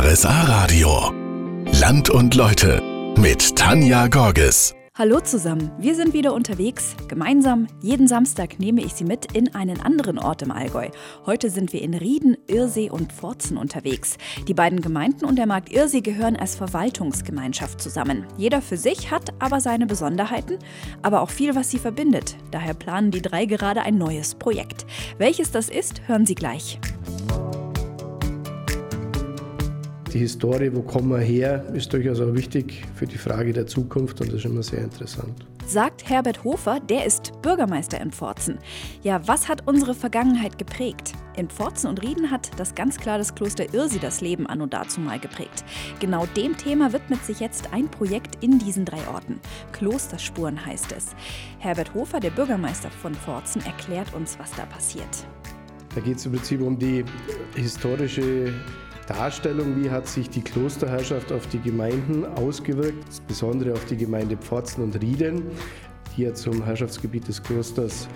RSA Radio. Land und Leute mit Tanja Gorges. Hallo zusammen, wir sind wieder unterwegs. Gemeinsam, jeden Samstag nehme ich Sie mit in einen anderen Ort im Allgäu. Heute sind wir in Rieden, Irsee und Pforzen unterwegs. Die beiden Gemeinden und der Markt Irsee gehören als Verwaltungsgemeinschaft zusammen. Jeder für sich hat aber seine Besonderheiten, aber auch viel, was sie verbindet. Daher planen die drei gerade ein neues Projekt. Welches das ist, hören Sie gleich. Die Historie, wo kommen wir her, ist durchaus auch wichtig für die Frage der Zukunft und das ist immer sehr interessant. Sagt Herbert Hofer, der ist Bürgermeister in Pforzen. Ja, was hat unsere Vergangenheit geprägt? In Pforzen und Rieden hat das ganz klar das Kloster Irsi das Leben an und dazu mal geprägt. Genau dem Thema widmet sich jetzt ein Projekt in diesen drei Orten. Klosterspuren heißt es. Herbert Hofer, der Bürgermeister von Pforzen, erklärt uns, was da passiert. Da geht es im Prinzip um die historische Darstellung, wie hat sich die Klosterherrschaft auf die Gemeinden ausgewirkt, insbesondere auf die Gemeinde Pforzen und Rieden, die ja zum Herrschaftsgebiet des Klosters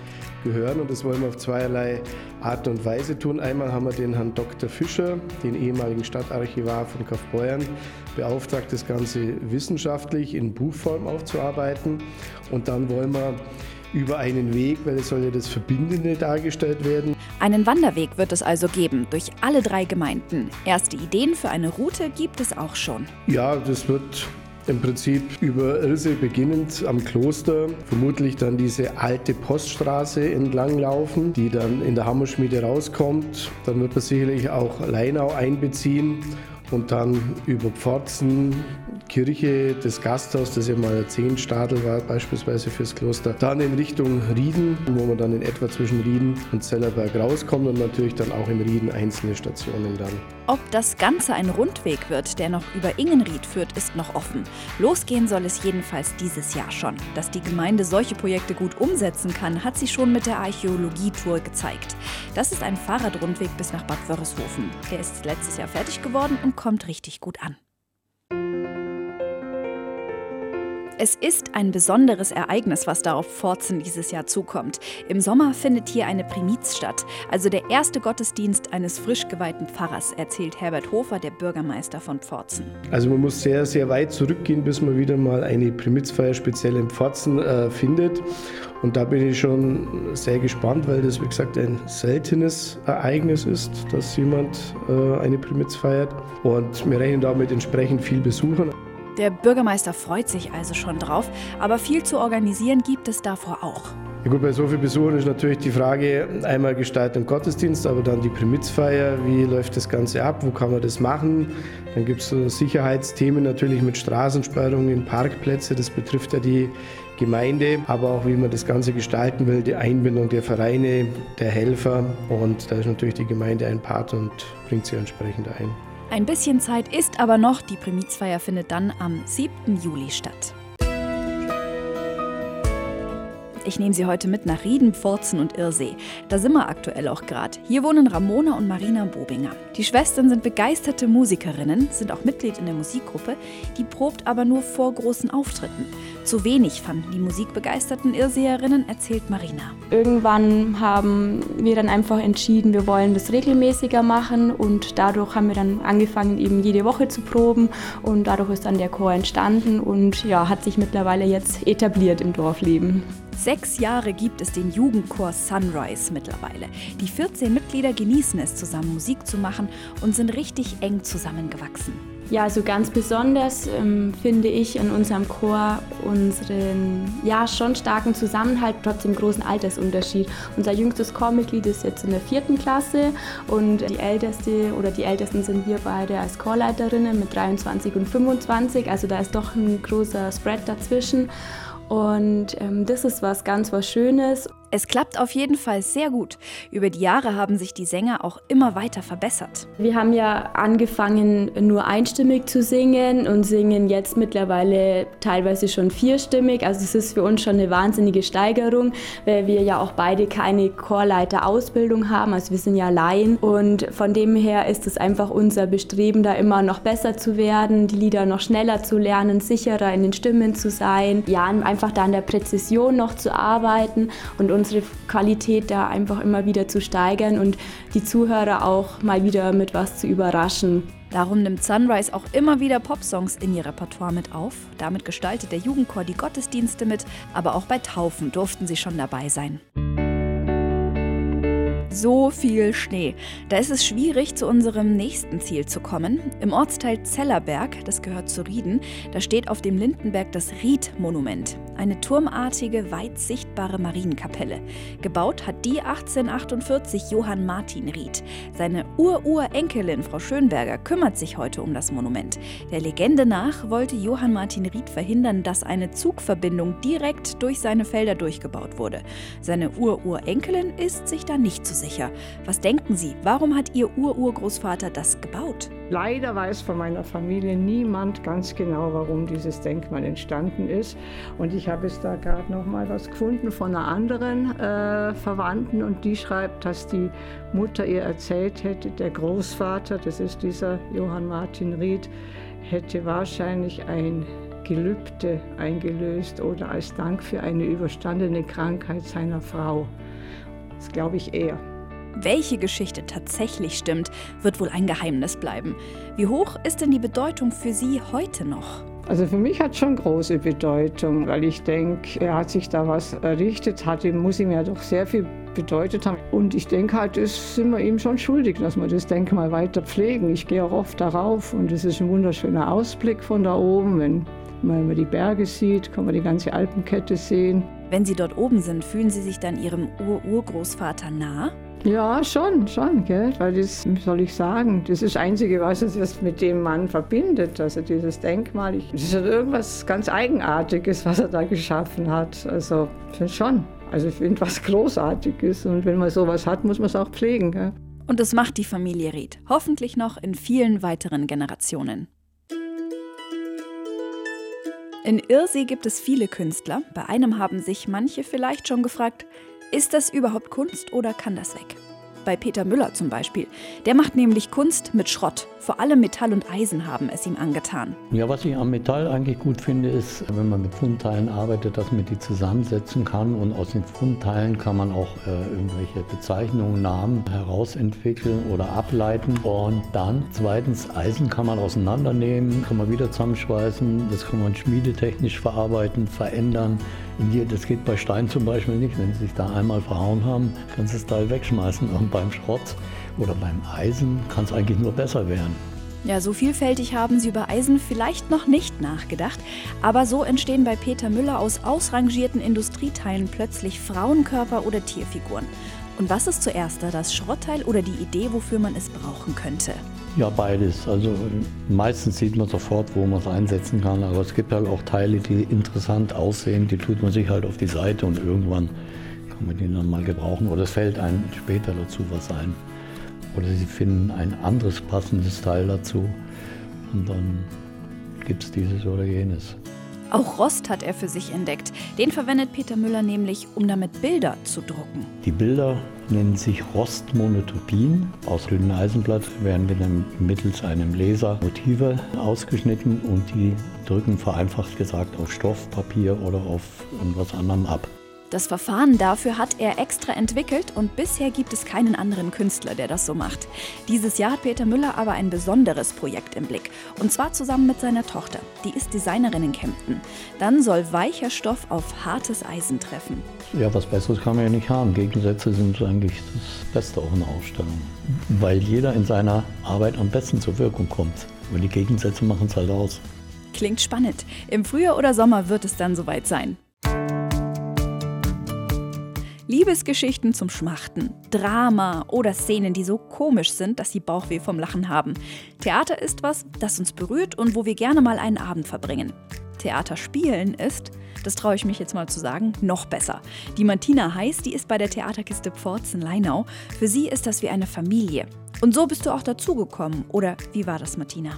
gehören. Und das wollen wir auf zweierlei Art und Weise tun. Einmal haben wir den Herrn Dr. Fischer, den ehemaligen Stadtarchivar von Kaufbeuern, beauftragt, das Ganze wissenschaftlich in Buchform aufzuarbeiten. Und dann wollen wir über einen Weg, weil es soll ja das Verbindende dargestellt werden. Einen Wanderweg wird es also geben durch alle drei Gemeinden. Erste Ideen für eine Route gibt es auch schon. Ja, das wird im Prinzip über Irse beginnend am Kloster, vermutlich dann diese alte Poststraße entlang laufen, die dann in der Hammerschmiede rauskommt. Dann wird man sicherlich auch Leinau einbeziehen und dann über Pforzen, Kirche, das Gasthaus, das ja mal Zehnstadel war, beispielsweise fürs Kloster. Dann in Richtung Rieden, wo man dann in etwa zwischen Rieden und Zellerberg rauskommt und natürlich dann auch in Rieden einzelne Stationen dann. Ob das Ganze ein Rundweg wird, der noch über Ingenried führt, ist noch offen. Losgehen soll es jedenfalls dieses Jahr schon. Dass die Gemeinde solche Projekte gut umsetzen kann, hat sie schon mit der Archäologietour gezeigt. Das ist ein Fahrradrundweg bis nach Bad Wörishofen. Der ist letztes Jahr fertig geworden und kommt richtig gut an. Es ist ein besonderes Ereignis, was da auf Pforzen dieses Jahr zukommt. Im Sommer findet hier eine Primiz statt, also der erste Gottesdienst eines frisch geweihten Pfarrers, erzählt Herbert Hofer, der Bürgermeister von Pforzen. Also man muss sehr, sehr weit zurückgehen, bis man wieder mal eine Primizfeier speziell in Pforzen äh, findet. Und da bin ich schon sehr gespannt, weil das, wie gesagt, ein seltenes Ereignis ist, dass jemand äh, eine Primiz feiert. Und wir rechnen damit entsprechend viel Besuchern. Der Bürgermeister freut sich also schon drauf, aber viel zu organisieren gibt es davor auch. Ja gut, bei so vielen Besuchern ist natürlich die Frage, einmal Gestaltung Gottesdienst, aber dann die Primizfeier, wie läuft das Ganze ab, wo kann man das machen? Dann gibt es so Sicherheitsthemen natürlich mit Straßensperrungen, Parkplätze, das betrifft ja die Gemeinde, aber auch wie man das Ganze gestalten will, die Einbindung der Vereine, der Helfer und da ist natürlich die Gemeinde ein Part und bringt sie entsprechend ein. Ein bisschen Zeit ist aber noch. Die Primizfeier findet dann am 7. Juli statt. Ich nehme Sie heute mit nach Rieden, Pforzen und Irsee. Da sind wir aktuell auch gerade. Hier wohnen Ramona und Marina Bobinger. Die Schwestern sind begeisterte Musikerinnen, sind auch Mitglied in der Musikgruppe, die probt aber nur vor großen Auftritten. Zu wenig fanden die musikbegeisterten Irrseerinnen, erzählt Marina. Irgendwann haben wir dann einfach entschieden, wir wollen das regelmäßiger machen und dadurch haben wir dann angefangen, eben jede Woche zu proben und dadurch ist dann der Chor entstanden und ja, hat sich mittlerweile jetzt etabliert im Dorfleben. Sechs Jahre gibt es den Jugendchor Sunrise mittlerweile. Die 14 Mitglieder genießen es, zusammen Musik zu machen und sind richtig eng zusammengewachsen. Ja, also ganz besonders ähm, finde ich in unserem Chor unseren ja schon starken Zusammenhalt, trotzdem großen Altersunterschied. Unser jüngstes Chormitglied ist jetzt in der vierten Klasse und die älteste oder die ältesten sind wir beide als Chorleiterinnen mit 23 und 25. Also da ist doch ein großer Spread dazwischen. Und ähm, das ist was ganz was Schönes. Es klappt auf jeden Fall sehr gut. Über die Jahre haben sich die Sänger auch immer weiter verbessert. Wir haben ja angefangen, nur einstimmig zu singen und singen jetzt mittlerweile teilweise schon vierstimmig. Also es ist für uns schon eine wahnsinnige Steigerung, weil wir ja auch beide keine Chorleiterausbildung haben. Also wir sind ja Laien und von dem her ist es einfach unser Bestreben, da immer noch besser zu werden, die Lieder noch schneller zu lernen, sicherer in den Stimmen zu sein, ja, einfach da an der Präzision noch zu arbeiten und uns unsere Qualität da einfach immer wieder zu steigern und die Zuhörer auch mal wieder mit was zu überraschen. Darum nimmt Sunrise auch immer wieder Popsongs in ihr Repertoire mit auf. Damit gestaltet der Jugendchor die Gottesdienste mit, aber auch bei Taufen durften sie schon dabei sein so viel Schnee. Da ist es schwierig, zu unserem nächsten Ziel zu kommen. Im Ortsteil Zellerberg, das gehört zu Rieden, da steht auf dem Lindenberg das Ried-Monument. Eine turmartige, weit sichtbare Marienkapelle. Gebaut hat die 1848 Johann Martin Ried. Seine Ururenkelin Frau Schönberger kümmert sich heute um das Monument. Der Legende nach wollte Johann Martin Ried verhindern, dass eine Zugverbindung direkt durch seine Felder durchgebaut wurde. Seine Ururenkelin ist sich da nicht zu sicher. Was denken Sie, warum hat Ihr Ururgroßvater das gebaut? Leider weiß von meiner Familie niemand ganz genau, warum dieses Denkmal entstanden ist. Und ich habe es da gerade noch mal was gefunden von einer anderen äh, Verwandten und die schreibt, dass die Mutter ihr erzählt hätte, der Großvater, das ist dieser Johann Martin Ried, hätte wahrscheinlich ein Gelübde eingelöst oder als Dank für eine überstandene Krankheit seiner Frau. Das glaube ich eher. Welche Geschichte tatsächlich stimmt, wird wohl ein Geheimnis bleiben. Wie hoch ist denn die Bedeutung für Sie heute noch? Also für mich hat schon große Bedeutung, weil ich denke, er hat sich da was errichtet, hat ihm, muss ihm ja doch sehr viel bedeutet haben. Und ich denke halt, das sind wir ihm schon schuldig, dass wir das Denkmal weiter pflegen. Ich gehe auch oft darauf und es ist ein wunderschöner Ausblick von da oben. Wenn man die Berge sieht, kann man die ganze Alpenkette sehen. Wenn Sie dort oben sind, fühlen Sie sich dann Ihrem Ur-Urgroßvater nah? Ja, schon, schon, gell? weil das, wie soll ich sagen, das ist das Einzige, was es mit dem Mann verbindet, also dieses Denkmal. das ist halt irgendwas ganz Eigenartiges, was er da geschaffen hat, also schon. Also ich finde was Großartiges und wenn man sowas hat, muss man es auch pflegen. Gell? Und das macht die Familie Ried, hoffentlich noch in vielen weiteren Generationen. In Irsee gibt es viele Künstler. Bei einem haben sich manche vielleicht schon gefragt, ist das überhaupt Kunst oder kann das weg? bei Peter Müller zum Beispiel. Der macht nämlich Kunst mit Schrott. Vor allem Metall und Eisen haben es ihm angetan. Ja, was ich am Metall eigentlich gut finde, ist, wenn man mit Fundteilen arbeitet, dass man die zusammensetzen kann und aus den Fundteilen kann man auch äh, irgendwelche Bezeichnungen, Namen herausentwickeln oder ableiten. Und dann zweitens, Eisen kann man auseinandernehmen, kann man wieder zusammenschweißen, das kann man schmiedetechnisch verarbeiten, verändern. Das geht bei Stein zum Beispiel nicht. Wenn Sie sich da einmal verhauen haben, kannst du das Teil wegschmeißen. Und beim Schrott oder beim Eisen kann es eigentlich nur besser werden. Ja, so vielfältig haben sie über Eisen vielleicht noch nicht nachgedacht, aber so entstehen bei Peter Müller aus ausrangierten Industrieteilen plötzlich Frauenkörper oder Tierfiguren. Und was ist zuerst da, das Schrottteil oder die Idee, wofür man es brauchen könnte? Ja, beides. Also meistens sieht man sofort, wo man es einsetzen kann, aber es gibt halt auch Teile, die interessant aussehen, die tut man sich halt auf die Seite und irgendwann kann man die dann mal gebrauchen oder es fällt einem später dazu was ein. Oder sie finden ein anderes passendes Teil dazu und dann gibt es dieses oder jenes. Auch Rost hat er für sich entdeckt. Den verwendet Peter Müller nämlich, um damit Bilder zu drucken. Die Bilder nennen sich Rostmonotopien. Aus dünnem Eisenblatt werden dann mittels einem Laser Motive ausgeschnitten und die drücken vereinfacht gesagt auf Stoff, Papier oder auf irgendwas anderem ab. Das Verfahren dafür hat er extra entwickelt und bisher gibt es keinen anderen Künstler, der das so macht. Dieses Jahr hat Peter Müller aber ein besonderes Projekt im Blick. Und zwar zusammen mit seiner Tochter. Die ist Designerin in Kempten. Dann soll weicher Stoff auf hartes Eisen treffen. Ja, was Besseres kann man ja nicht haben. Gegensätze sind eigentlich das Beste auf einer Ausstellung. Weil jeder in seiner Arbeit am besten zur Wirkung kommt. Und die Gegensätze machen es halt aus. Klingt spannend. Im Frühjahr oder Sommer wird es dann soweit sein. Liebesgeschichten zum Schmachten, Drama oder Szenen, die so komisch sind, dass sie Bauchweh vom Lachen haben. Theater ist was, das uns berührt und wo wir gerne mal einen Abend verbringen. Theater spielen ist, das traue ich mich jetzt mal zu sagen, noch besser. Die Martina Heiß, die ist bei der Theaterkiste Pforzen-Leinau. Für sie ist das wie eine Familie. Und so bist du auch dazugekommen, oder wie war das, Martina?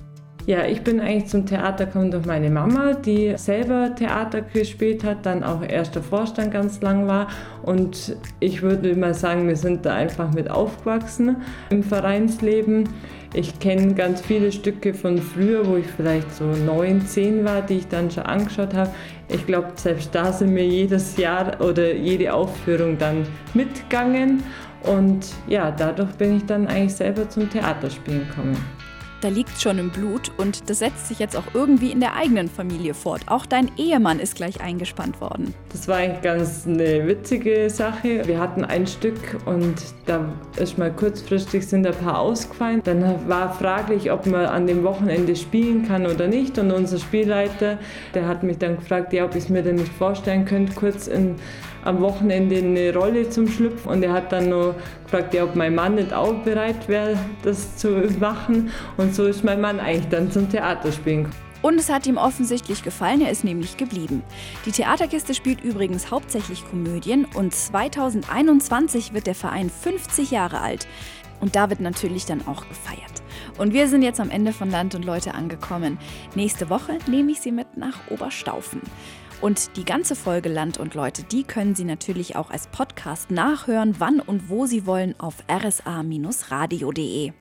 Ja, ich bin eigentlich zum Theater gekommen durch meine Mama, die selber Theater gespielt hat, dann auch erster Vorstand ganz lang war. Und ich würde mal sagen, wir sind da einfach mit aufgewachsen im Vereinsleben. Ich kenne ganz viele Stücke von früher, wo ich vielleicht so neun, zehn war, die ich dann schon angeschaut habe. Ich glaube, selbst da sind wir jedes Jahr oder jede Aufführung dann mitgegangen. Und ja, dadurch bin ich dann eigentlich selber zum Theaterspielen gekommen da liegt schon im Blut und das setzt sich jetzt auch irgendwie in der eigenen Familie fort. Auch dein Ehemann ist gleich eingespannt worden. Das war eigentlich ganz eine witzige Sache. Wir hatten ein Stück und da ist mal kurzfristig sind ein paar ausgefallen. Dann war fraglich, ob man an dem Wochenende spielen kann oder nicht und unser Spielleiter, der hat mich dann gefragt, ja, ob ich es mir denn nicht vorstellen könnte, kurz in am Wochenende eine Rolle zum Schlüpfen und er hat dann noch gefragt, ja, ob mein Mann nicht auch bereit wäre, das zu machen. Und so ist mein Mann eigentlich dann zum Theaterspielen und es hat ihm offensichtlich gefallen, er ist nämlich geblieben. Die Theaterkiste spielt übrigens hauptsächlich Komödien und 2021 wird der Verein 50 Jahre alt. Und da wird natürlich dann auch gefeiert. Und wir sind jetzt am Ende von Land und Leute angekommen. Nächste Woche nehme ich Sie mit nach Oberstaufen. Und die ganze Folge Land und Leute, die können Sie natürlich auch als Podcast nachhören, wann und wo Sie wollen auf rsa-radio.de.